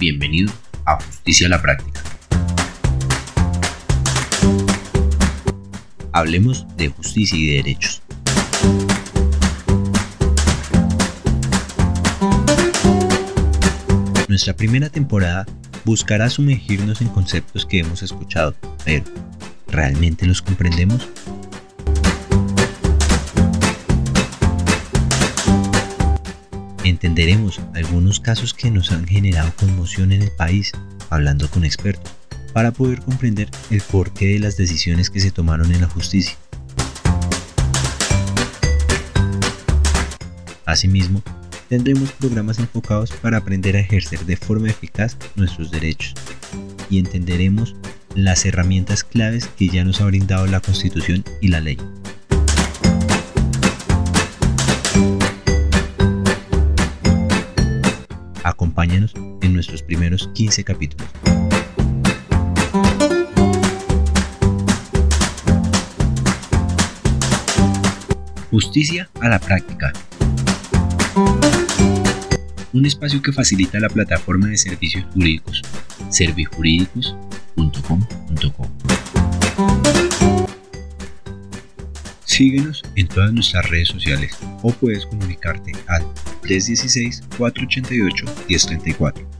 Bienvenido a Justicia a la Práctica. Hablemos de justicia y de derechos. Nuestra primera temporada buscará sumergirnos en conceptos que hemos escuchado, pero ¿realmente los comprendemos? Entenderemos algunos casos que nos han generado conmoción en el país, hablando con expertos, para poder comprender el porqué de las decisiones que se tomaron en la justicia. Asimismo, tendremos programas enfocados para aprender a ejercer de forma eficaz nuestros derechos y entenderemos las herramientas claves que ya nos ha brindado la Constitución y la ley. Acompáñanos en nuestros primeros 15 capítulos. Justicia a la práctica. Un espacio que facilita la plataforma de servicios jurídicos servijurídicos.com.co. Síguenos en todas nuestras redes sociales o puedes comunicarte al 316-488-1034.